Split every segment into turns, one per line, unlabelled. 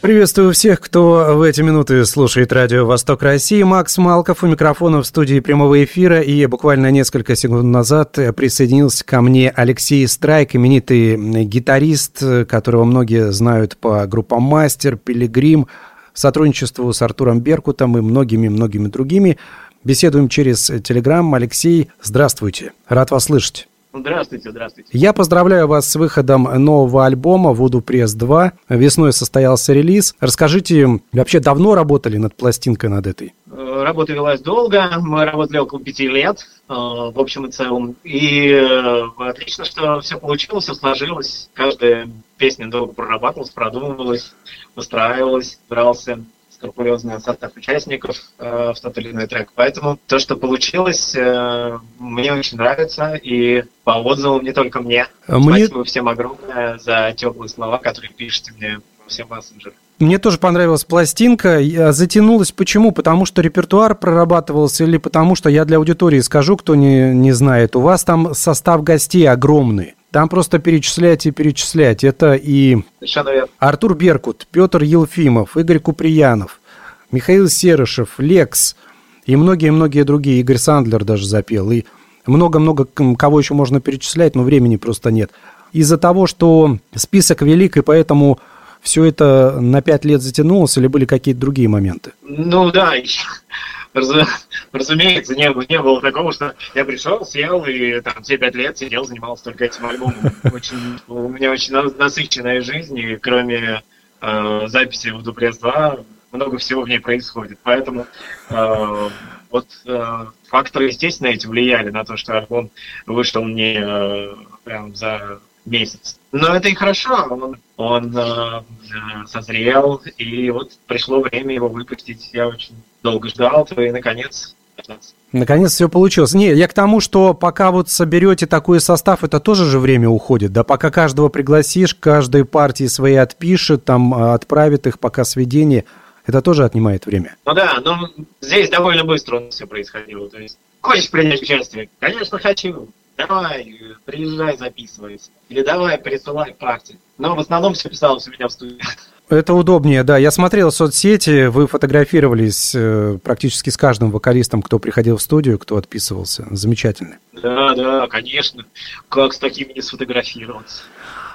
Приветствую всех, кто в эти минуты слушает радио «Восток России». Макс Малков у микрофона в студии прямого эфира. И буквально несколько секунд назад присоединился ко мне Алексей Страйк, именитый гитарист, которого многие знают по группам «Мастер», «Пилигрим», сотрудничеству с Артуром Беркутом и многими-многими другими. Беседуем через Телеграм. Алексей, здравствуйте. Рад вас слышать.
Здравствуйте, здравствуйте.
Я поздравляю вас с выходом нового альбома «Voodoo Press 2». Весной состоялся релиз. Расскажите, вообще давно работали над пластинкой над этой?
Э, работа велась долго, мы работали около пяти лет, э, в общем и целом. И э, отлично, что все получилось, все сложилось. Каждая песня долго прорабатывалась, продумывалась, устраивалась, брался скрупулезный состав участников э, в тот или иной трек. Поэтому то, что получилось, э, мне очень нравится, и по отзывам не только мне. мне... Спасибо всем огромное за теплые слова, которые пишете мне во всем мессенджерах.
Мне тоже понравилась пластинка. Затянулась почему? Потому что репертуар прорабатывался или потому что я для аудитории скажу, кто не, не знает. У вас там состав гостей огромный. Там просто перечислять и перечислять. Это и Артур Беркут, Петр Елфимов, Игорь Куприянов, Михаил Серышев, Лекс и многие-многие другие. Игорь Сандлер даже запел. И много-много кого еще можно перечислять, но времени просто нет. Из-за того, что список велик, и поэтому все это на пять лет затянулось, или были какие-то другие моменты?
Ну да, разумеется, не, не было такого, что я пришел, сел и там все пять лет сидел, занимался только этим альбомом. Очень, у меня очень насыщенная жизнь, и кроме э, записи в Дупресс 2 много всего в ней происходит. Поэтому э, вот э, факторы, естественно, эти влияли на то, что альбом вышел не э, прям за месяц. Но это и хорошо, он, он э, созрел, и вот пришло время его выпустить. Я очень долго ждал, то и наконец
Наконец все получилось. Не, я к тому, что пока вот соберете такой состав, это тоже же время уходит, да, пока каждого пригласишь, каждой партии свои отпишет, там, а, отправит их, пока сведение, это тоже отнимает время.
Ну да, но здесь довольно быстро все происходило, то есть хочешь принять участие? Конечно, хочу. Давай, приезжай, записывайся. Или давай, присылай партии. Но в основном все писалось у меня в студии.
Это удобнее, да. Я смотрел соцсети, вы фотографировались э, практически с каждым вокалистом, кто приходил в студию, кто отписывался. Замечательно.
Да, да, конечно. Как с такими не сфотографироваться?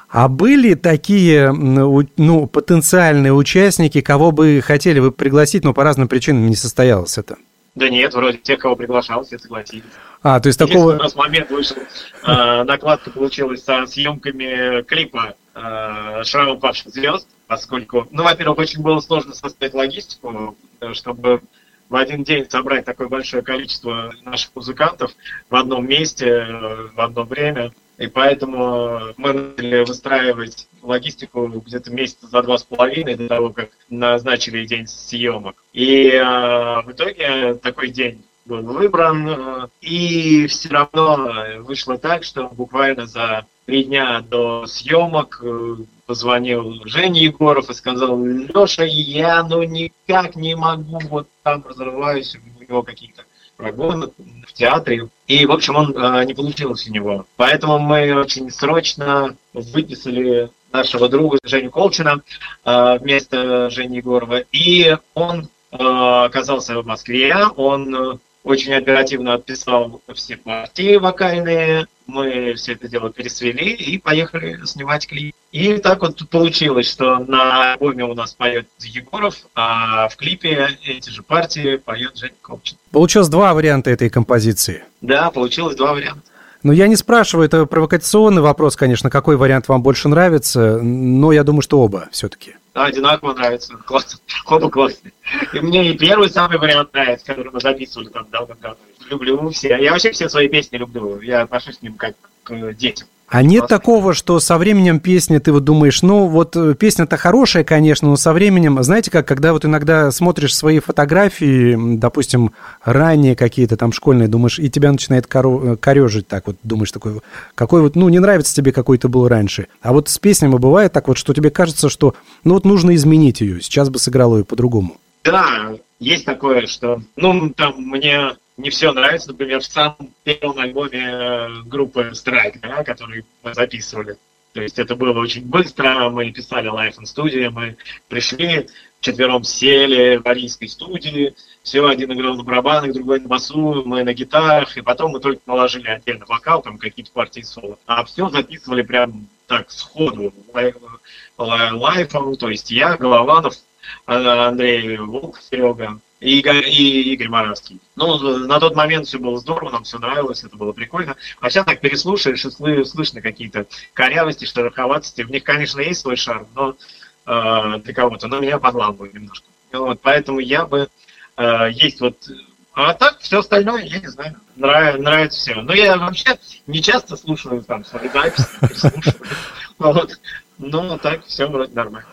А были такие ну, потенциальные участники, кого бы хотели вы пригласить, но по разным причинам не состоялось это?
Да нет, вроде тех, кого приглашал, все согласились.
А, то есть такого...
У нас момент вышел, э, накладка получилась со съемками клипа э, «Шрамом павших звезд», поскольку, ну, во-первых, очень было сложно составить логистику, чтобы в один день собрать такое большое количество наших музыкантов в одном месте, в одно время. И поэтому мы начали выстраивать логистику где-то месяца за два с половиной до того, как назначили день съемок. И э, в итоге такой день был выбран, э, и все равно вышло так, что буквально за три дня до съемок э, позвонил Женя Егоров и сказал, Леша, я ну никак не могу, вот там разрываюсь, у него какие-то прогоны в театре. И, в общем, он э, не получилось у него. Поэтому мы очень срочно выписали нашего друга Женю Колчина э, вместо Жени Егорова. И он э, оказался в Москве, он очень оперативно отписал все партии вокальные, мы все это дело пересвели и поехали снимать клип. И так вот получилось, что на альбоме у нас поет Егоров, а в клипе эти же партии поет Женя Копчин.
Получилось два варианта этой композиции.
Да, получилось два варианта.
Ну, я не спрашиваю, это провокационный вопрос, конечно, какой вариант вам больше нравится, но я думаю, что оба все-таки.
Да, одинаково нравится. Классно. Оба классные. И мне и первый самый вариант нравится, который мы записывали там давно-давно. Люблю все. Я вообще все свои песни люблю. Я отношусь к ним как к детям.
А нет такого, что со временем песни ты вот думаешь, ну вот э, песня-то хорошая, конечно, но со временем, знаете как, когда вот иногда смотришь свои фотографии, допустим, ранние какие-то там школьные, думаешь, и тебя начинает корежить так вот, думаешь такой, какой вот, ну не нравится тебе какой то был раньше. А вот с песнями бывает так вот, что тебе кажется, что ну вот нужно изменить ее, сейчас бы сыграл ее по-другому.
Да, есть такое, что, ну, там, мне не все нравится. Например, в самом первом альбоме э, группы Strike, да, который мы записывали. То есть это было очень быстро, мы писали Live in Studio, мы пришли, четвером сели в арийской студии, все, один играл на барабанах, другой на басу, мы на гитарах, и потом мы только наложили отдельно вокал, там какие-то партии соло. А все записывали прям так сходу, лайфом, то есть я, Голованов, а, Андрей Волк, Серега, и Игорь, и Игорь Моравский. Ну, на тот момент все было здорово, нам все нравилось, это было прикольно. А сейчас так переслушаешь, и слышно какие-то корявости, шероховатости. В них, конечно, есть свой шарм, но э, для кого-то, но меня подламывает немножко. Вот, поэтому я бы... Э, есть вот... А так, все остальное, я не знаю, нравится, нравится все. Но я вообще не часто слушаю там свои записи, переслушиваю. Вот. Ну, так все вроде нормально.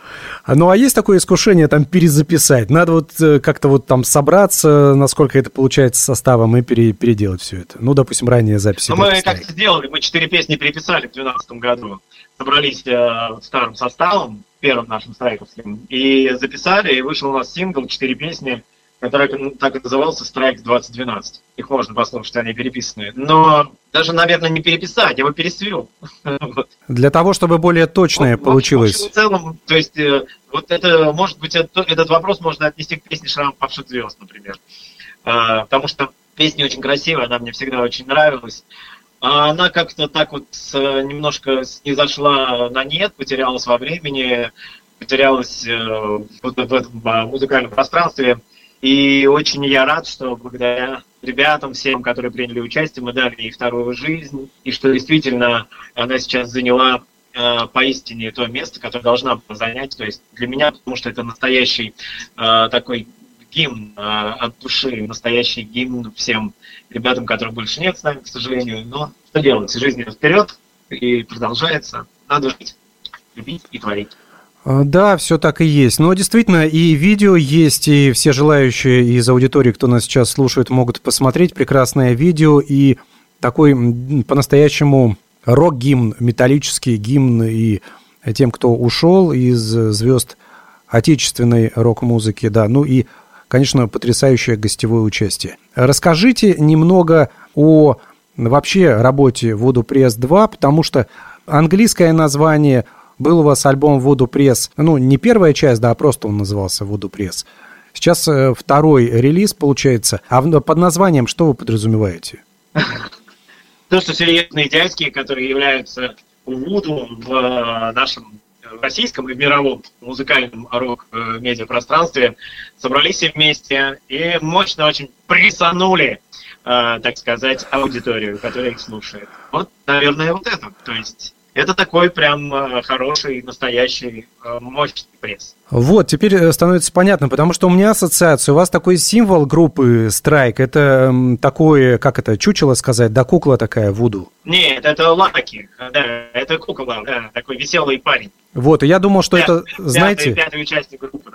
А, ну, а есть такое искушение там перезаписать? Надо вот э, как-то вот там собраться, насколько это получается составом, и пере, переделать все это. Ну, допустим, ранее записи.
Ну, мы как-то сделали, мы четыре песни переписали в 2012 году. Собрались э, старым составом, первым нашим страйковским, и записали, и вышел у нас сингл, четыре песни – который ну, так и назывался «Страйк 2012». Их можно послушать, они переписанные. Но даже, наверное, не переписать, я бы пересвел.
Для того, чтобы более точное вот, получилось.
В, целом, то есть, э, вот это, может быть, это, этот вопрос можно отнести к песне «Шрам павших звезд», например. А, потому что песня очень красивая, она мне всегда очень нравилась. А она как-то так вот немножко не зашла на нет, потерялась во времени, потерялась э, в, в этом музыкальном пространстве. И очень я рад, что благодаря ребятам, всем, которые приняли участие, мы дали ей вторую жизнь, и что действительно она сейчас заняла э, поистине то место, которое должна была занять. То есть для меня, потому что это настоящий э, такой гимн э, от души, настоящий гимн всем ребятам, которых больше нет с нами, к сожалению. Но что делать? Жизнь вперед и продолжается. Надо жить, любить и творить.
А, да, все так и есть. Но действительно, и видео есть, и все желающие из аудитории, кто нас сейчас слушает, могут посмотреть прекрасное видео и такой по-настоящему рок-гимн, металлический гимн и тем, кто ушел из звезд отечественной рок-музыки, да, ну и, конечно, потрясающее гостевое участие. Расскажите немного о вообще работе Voodoo Press 2, потому что английское название – был у вас альбом «Воду пресс». Ну, не первая часть, да, а просто он назывался «Воду пресс». Сейчас э, второй релиз получается. А под названием что вы подразумеваете?
То, что серьезные дядьки, которые являются Вуду в э, нашем российском и мировом музыкальном рок-медиапространстве, собрались все вместе и мощно очень прессанули, э, так сказать, аудиторию, которая их слушает. Вот, наверное, вот это. То есть это такой прям э, хороший, настоящий, э, мощный пресс.
Вот, теперь э, становится понятно, потому что у меня ассоциация, у вас такой символ группы Страйк, это такое, как это, чучело сказать, да кукла такая, Вуду?
Нет, это Лаки, да, это кукла, да, такой веселый парень.
Вот, и я думал, что пятый, это, знаете...
Пятый, пятый группы.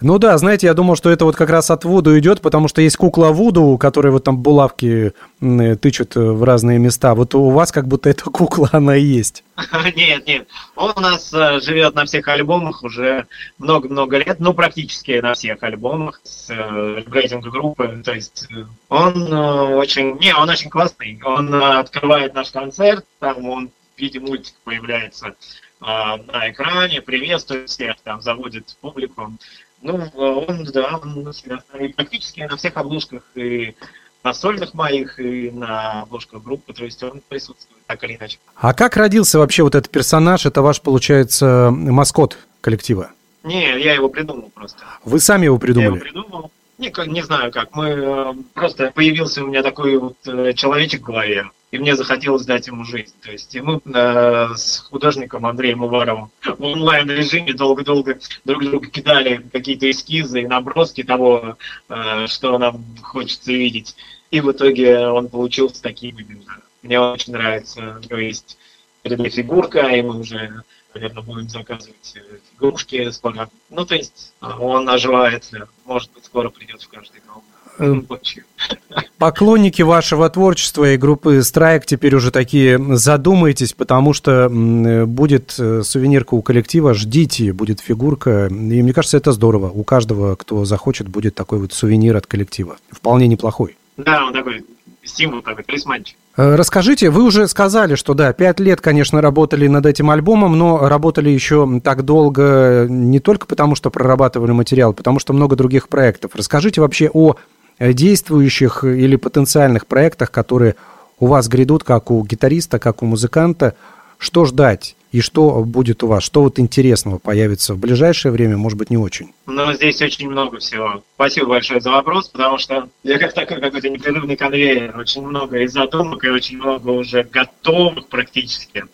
Ну да, знаете, я думал, что это вот как раз от Вуду идет, потому что есть кукла Вуду, которая вот там булавки тычут в разные места. Вот у вас как будто эта кукла, она и есть.
Нет, нет. Он у нас э, живет на всех альбомах уже много-много лет, ну, практически на всех альбомах с э, рейтинга группы. То есть э, он очень... Не, он очень классный. Он открывает наш концерт, там он в виде мультика появляется на экране, приветствует всех, там заводит публику. Ну, он, да, он и практически на всех обложках и на сольных моих, и на обложках группы, то есть он присутствует так или иначе.
А как родился вообще вот этот персонаж? Это ваш, получается, маскот коллектива?
Не, я его придумал просто.
Вы сами его придумали? Я его
придумал. Не, не знаю как. Мы э, просто появился у меня такой вот э, человечек в голове, и мне захотелось дать ему жизнь. То есть и мы э, с художником Андреем Уваровым в онлайн-режиме долго-долго друг другу кидали какие-то эскизы и наброски того, что нам хочется видеть. И в итоге он получился таким. Мне очень нравится. То есть 3D фигурка, и мы уже, наверное, будем заказывать э, игрушки скоро. Ну, то есть он оживает, может быть, скоро придет в каждый дом.
Эм, поклонники вашего творчества и группы Страйк теперь уже такие задумайтесь, потому что будет э, сувенирка у коллектива, ждите, будет фигурка. И мне кажется, это здорово. У каждого, кто захочет, будет такой вот сувенир от коллектива. Вполне неплохой.
Да, он такой стимул, такой талисманчик.
Э, расскажите, вы уже сказали, что да, пять лет, конечно, работали над этим альбомом, но работали еще так долго не только потому, что прорабатывали материал, потому что много других проектов. Расскажите вообще о действующих или потенциальных проектах, которые у вас грядут, как у гитариста, как у музыканта. Что ждать и что будет у вас? Что вот интересного появится в ближайшее время, может быть, не очень?
Ну, здесь очень много всего. Спасибо большое за вопрос, потому что я как такой какой-то непрерывный конвейер. Очень много и задумок, и очень много уже готовых практически.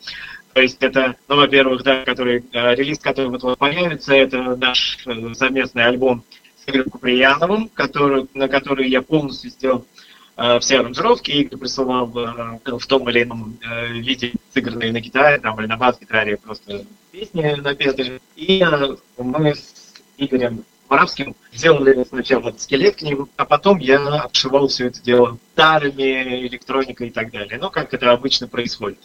То есть это, ну, во-первых, да, который, э, релиз, который вот, вот появится, это наш э, совместный альбом с Игорем Куприяновым, который, на который я полностью сделал все аранжировки, Игорь присылал э, в том или ином э, виде сыгранные на гитаре там, или на бас-гитаре просто песни напетые. И э, мы с Игорем Моравским сделали сначала скелет к ним, а потом я обшивал все это дело тарами, электроникой и так далее. Ну, как это обычно происходит.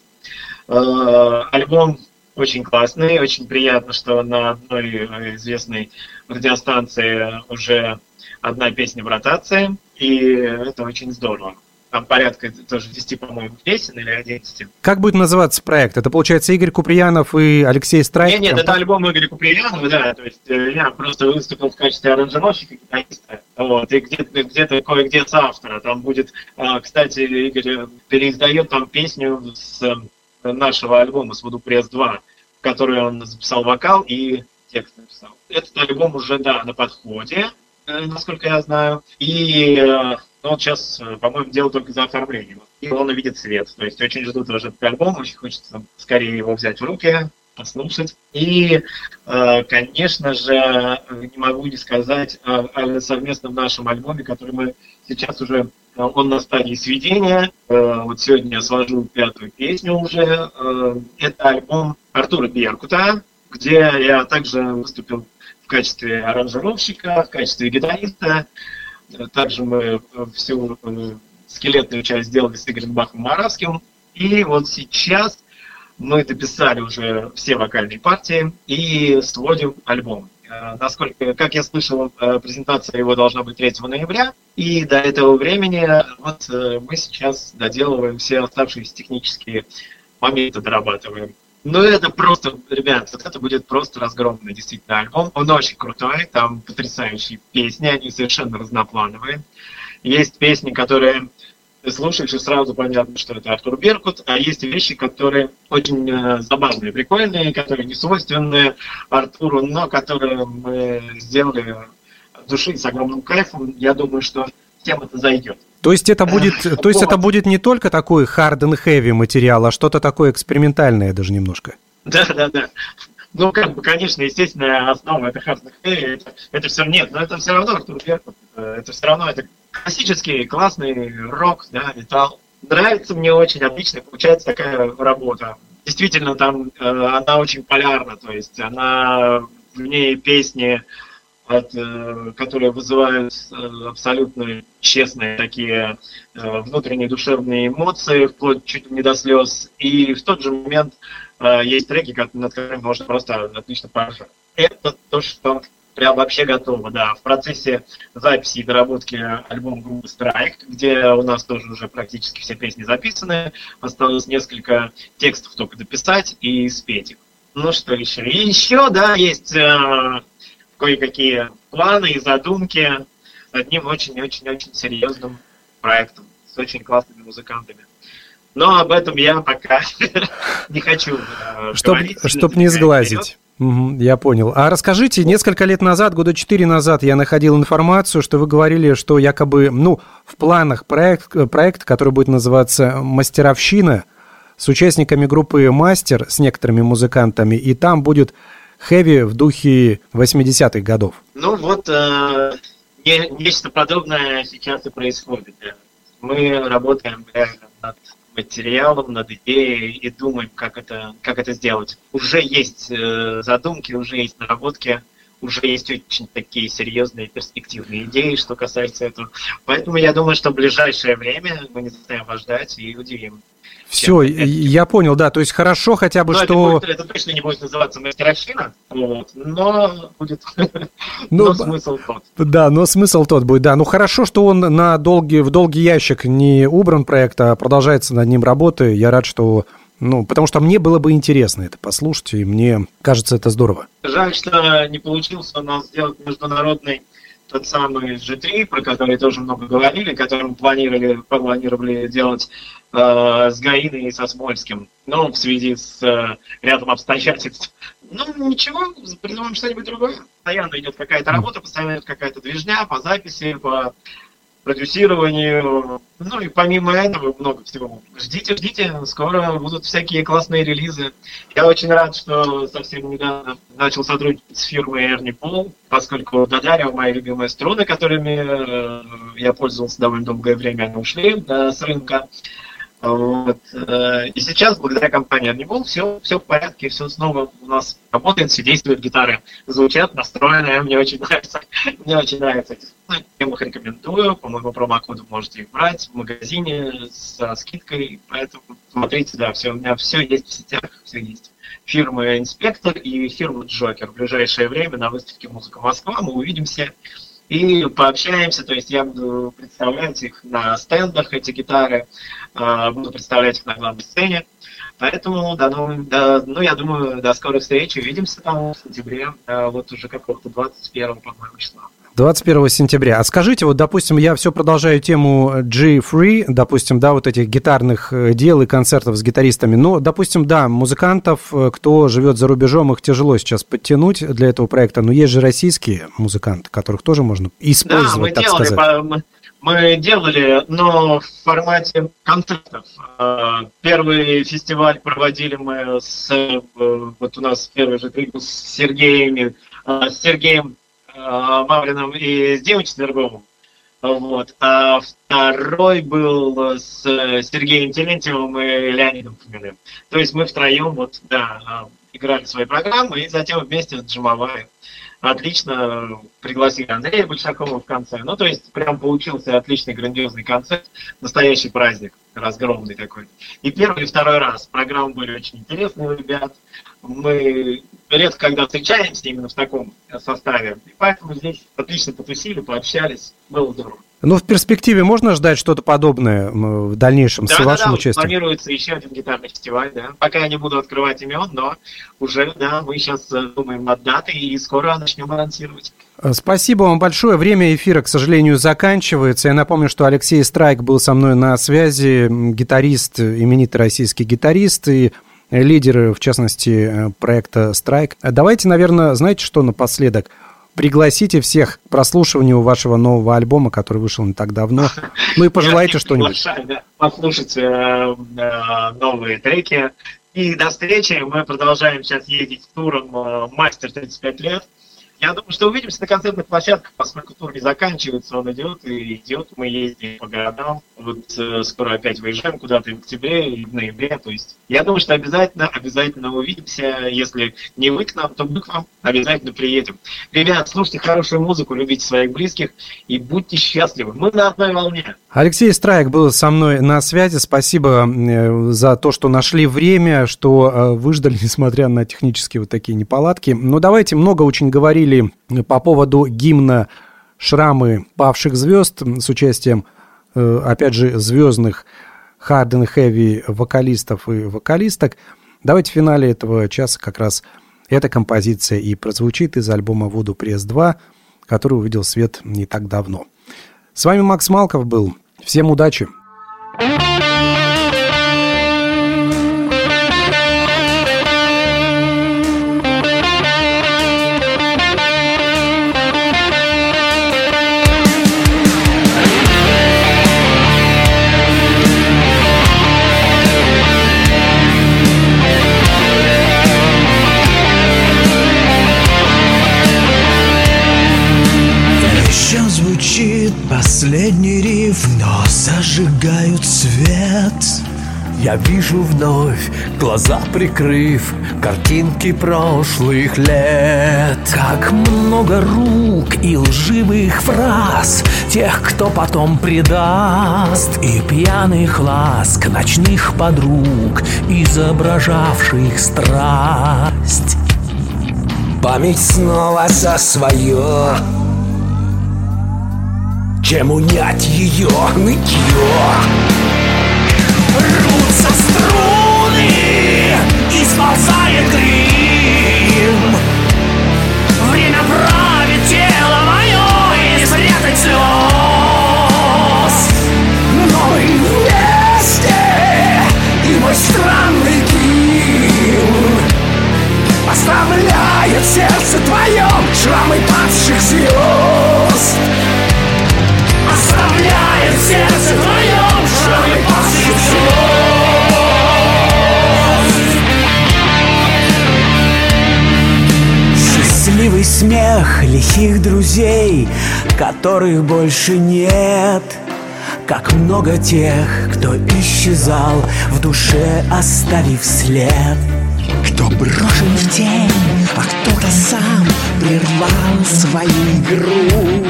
Э, альбом очень классный, очень приятно, что на одной известной радиостанции уже одна песня в ротации, и это очень здорово. Там порядка тоже 10, по-моему, песен или 11.
Как будет называться проект? Это, получается, Игорь Куприянов и Алексей Страйк?
Нет, нет, это альбом Игоря Куприянова, да, то есть э, я просто выступил в качестве аранжировщика гитариста, вот, и где-то где кое-где с автора. Там будет, а, кстати, Игорь переиздает там песню с э, нашего альбома с Voodoo Пресс 2, в которой он записал вокал и текст написал. Этот альбом уже, да, на подходе, э, насколько я знаю. И э, ну, он сейчас, э, по-моему, делает только за оформлением. И он увидит свет. То есть очень ждут уже этот альбом, очень хочется скорее его взять в руки, послушать. И, конечно же, не могу не сказать о совместном нашем альбоме, который мы сейчас уже он на стадии сведения. Вот сегодня я свожу пятую песню уже. Это альбом Артура Беркута, где я также выступил качестве аранжировщика, в качестве гитариста. Также мы всю э, скелетную часть сделали с Игорем Бахом Моравским. И вот сейчас мы дописали уже все вокальные партии и сводим альбом. Э, насколько, как я слышал, э, презентация его должна быть 3 ноября, и до этого времени вот мы сейчас доделываем все оставшиеся технические моменты, дорабатываем. Ну, это просто, ребят, вот это будет просто разгромный действительно альбом. Он очень крутой, там потрясающие песни, они совершенно разноплановые. Есть песни, которые ты слушаешь, и сразу понятно, что это Артур Беркут, а есть вещи, которые очень э, забавные, прикольные, которые не свойственны Артуру, но которые мы сделали души с огромным кайфом. Я думаю, что всем это зайдет.
То есть это будет, то есть это будет не только такой hard and heavy материал, а что-то такое экспериментальное даже немножко.
Да, да, да. Ну, как бы, конечно, естественная основа это hard and heavy, это, это все нет, но это все равно Артур Беркут, это все равно это классический, классный рок, да, металл. Нравится мне очень, отлично получается такая работа. Действительно, там э, она очень полярна, то есть она в ней песни от, э, которые вызывают э, абсолютно честные такие э, внутренние душевные эмоции, вплоть чуть не до слез. И в тот же момент есть треки, над которыми можно просто отлично поржать. Это то, что прям вообще готово, да. В процессе записи и доработки альбома группы Strike, где у нас тоже уже практически все песни записаны, осталось несколько текстов только дописать и спеть их. Ну что еще? И еще, да, есть кое-какие планы и задумки одним очень-очень-очень серьезным проектом с очень классными музыкантами. Но об этом я пока не хочу
э, Чтоб, говорить. Чтоб не сглазить. Угу, я понял. А расскажите, несколько лет назад, года четыре назад, я находил информацию, что вы говорили, что якобы, ну, в планах проект, проект, который будет называться «Мастеровщина», с участниками группы «Мастер», с некоторыми музыкантами, и там будет хэви в духе 80-х годов.
Ну вот, э, нечто подобное сейчас и происходит. Мы работаем реально над материалом, над идеей и думаем, как это, как это сделать. Уже есть э, задумки, уже есть наработки, уже есть очень такие серьезные перспективные идеи, что касается этого. Поэтому я думаю, что в ближайшее время мы не заставим вас ждать и удивим.
Все, я понял, да. То есть хорошо хотя бы, но что...
Это, будет, это точно не будет называться мастеровщина, вот, но будет... Ну, но смысл тот.
Да, но смысл тот будет, да. Ну хорошо, что он на долгий, в долгий ящик не убран проект, а продолжается над ним работы. Я рад, что ну, потому что мне было бы интересно это послушать, и мне кажется, это здорово.
Жаль, что не получилось у нас сделать международный тот самый G3, про который тоже много говорили, которым планировали, планировали делать э, с Гаиной и со Смольским, но в связи с э, рядом обстоятельств. Ну, ничего, придумаем что-нибудь другое. Постоянно идет какая-то работа, постоянно идет какая-то движня по записи, по продюсированию. Ну и помимо этого много всего. Ждите, ждите, скоро будут всякие классные релизы. Я очень рад, что совсем недавно начал сотрудничать с фирмой Ernie Paul, поскольку Дадарио, мои любимые струны, которыми э, я пользовался довольно долгое время, они ушли с рынка. Вот. Э, и сейчас, благодаря компании Arnibol, все, все в порядке, все снова у нас работает, все действуют, гитары звучат, настроенные, мне очень нравится. Мне очень нравится. Я их рекомендую, по моему промокоду можете их брать в магазине со скидкой, поэтому смотрите, да, все, у меня все есть в сетях, все есть. Фирма Инспектор и фирма Джокер. В ближайшее время на выставке Музыка Москва мы увидимся и пообщаемся, то есть я буду представлять их на стендах, эти гитары, а, буду представлять их на главной сцене. Поэтому, да, ну, да, ну, я думаю, до скорой встречи. Увидимся там в сентябре, а, вот уже какого-то 21 по-моему, числа.
21 сентября. А скажите, вот, допустим, я все продолжаю тему G-Free, допустим, да, вот этих гитарных э, дел и концертов с гитаристами. Но, допустим, да, музыкантов, э, кто живет за рубежом, их тяжело сейчас подтянуть для этого проекта. Но есть же российские музыканты, которых тоже можно использовать, да, мы так
делали,
сказать.
Мы, мы делали, но в формате концертов. Э, первый фестиваль проводили мы с, вот у нас первый же с Сергеем, с Сергеем Э, Мавриным и с Димой Четверговым. Вот. А второй был с Сергеем Телентьевым и Леонидом Фоминым. То есть мы втроем вот, да, э, играли свои программы и затем вместе джимовали. Отлично пригласили Андрея Большакова в конце. Ну, то есть прям получился отличный грандиозный концерт, настоящий праздник, разгромный такой. И первый, и второй раз программы были очень интересные ребят. Мы редко когда встречаемся именно в таком составе. И поэтому здесь отлично потусили, пообщались. Было здорово.
Ну, в перспективе можно ждать что-то подобное в дальнейшем да, с да, вашим да, участием?
планируется еще один гитарный фестиваль, да. Пока я не буду открывать имен, но уже, да, мы сейчас э, думаем над датой и скоро начнем анонсировать.
Э, спасибо вам большое. Время эфира, к сожалению, заканчивается. Я напомню, что Алексей Страйк был со мной на связи, гитарист, именитый российский гитарист и лидеры, в частности, э, проекта «Страйк». Давайте, наверное, знаете, что напоследок? Пригласите всех к прослушиванию вашего нового альбома, который вышел не так давно. Ну и пожелайте что-нибудь.
Послушать э, э, новые треки. И до встречи. Мы продолжаем сейчас ездить туром э, «Мастер 35 лет». Я думаю, что увидимся на концертных площадках, поскольку тур не заканчивается, он идет и идет. Мы ездим по городам. Вот э, скоро опять выезжаем куда-то в октябре и в ноябре. То есть я думаю, что обязательно, обязательно увидимся. Если не вы к нам, то мы к вам обязательно приедем. Ребят, слушайте хорошую музыку, любите своих близких и будьте счастливы. Мы на одной волне.
Алексей Страйк был со мной на связи. Спасибо э, за то, что нашли время, что э, выждали, несмотря на технические вот такие неполадки. Но давайте много очень говорили говорили по поводу гимна «Шрамы павших звезд» с участием, э, опять же, звездных hard and heavy вокалистов и вокалисток. Давайте в финале этого часа как раз эта композиция и прозвучит из альбома «Воду пресс 2», который увидел свет не так давно. С вами Макс Малков был. Всем удачи!
Я вижу вновь, глаза прикрыв Картинки прошлых лет. Как много рук и лживых фраз Тех, кто потом предаст. И пьяных ласк ночных подруг Изображавших страсть. Память снова за свое. Чем унять ее? Нытье. И сползает грим. Время правит тело мое и не спрятать Но мы вместе и мой странный гимн Оставляет сердце твоем шрамы падших звезд. Оставляет сердце твоем Счастливый смех лихих друзей, которых больше нет. Как много тех, кто исчезал в душе, оставив след. Кто брошен в тень, а кто-то сам прервал свою игру.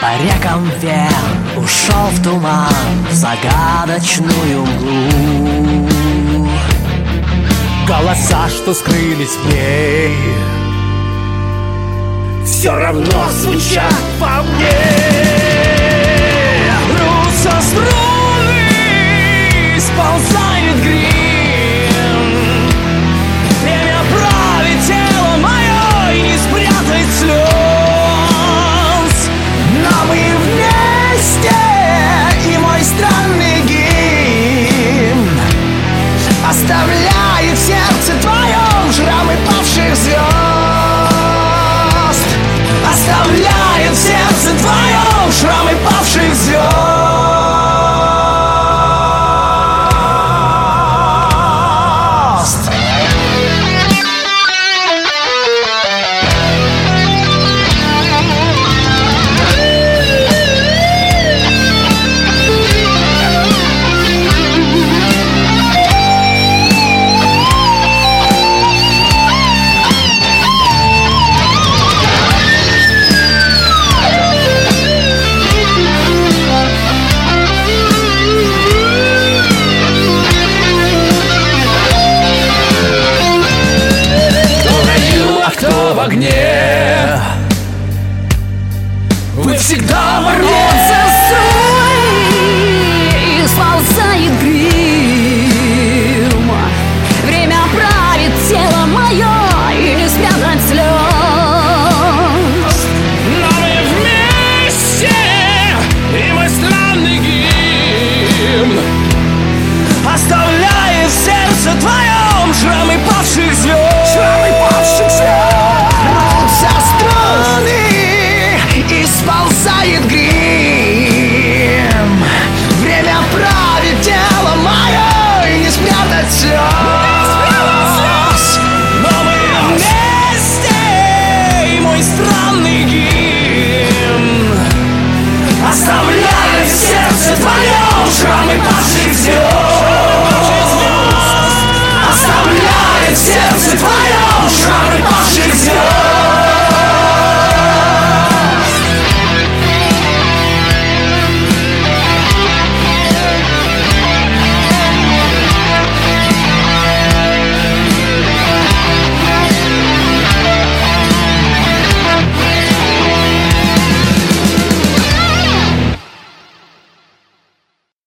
По рекам вен ушел в туман, в загадочную мглу. Голоса, что скрылись в ней Все равно звучат по мне. Рвутся струны, сползает грим. Время правит тело мое и не спрятать слез Но мы вместе и мой странный гимн Оставляет твоем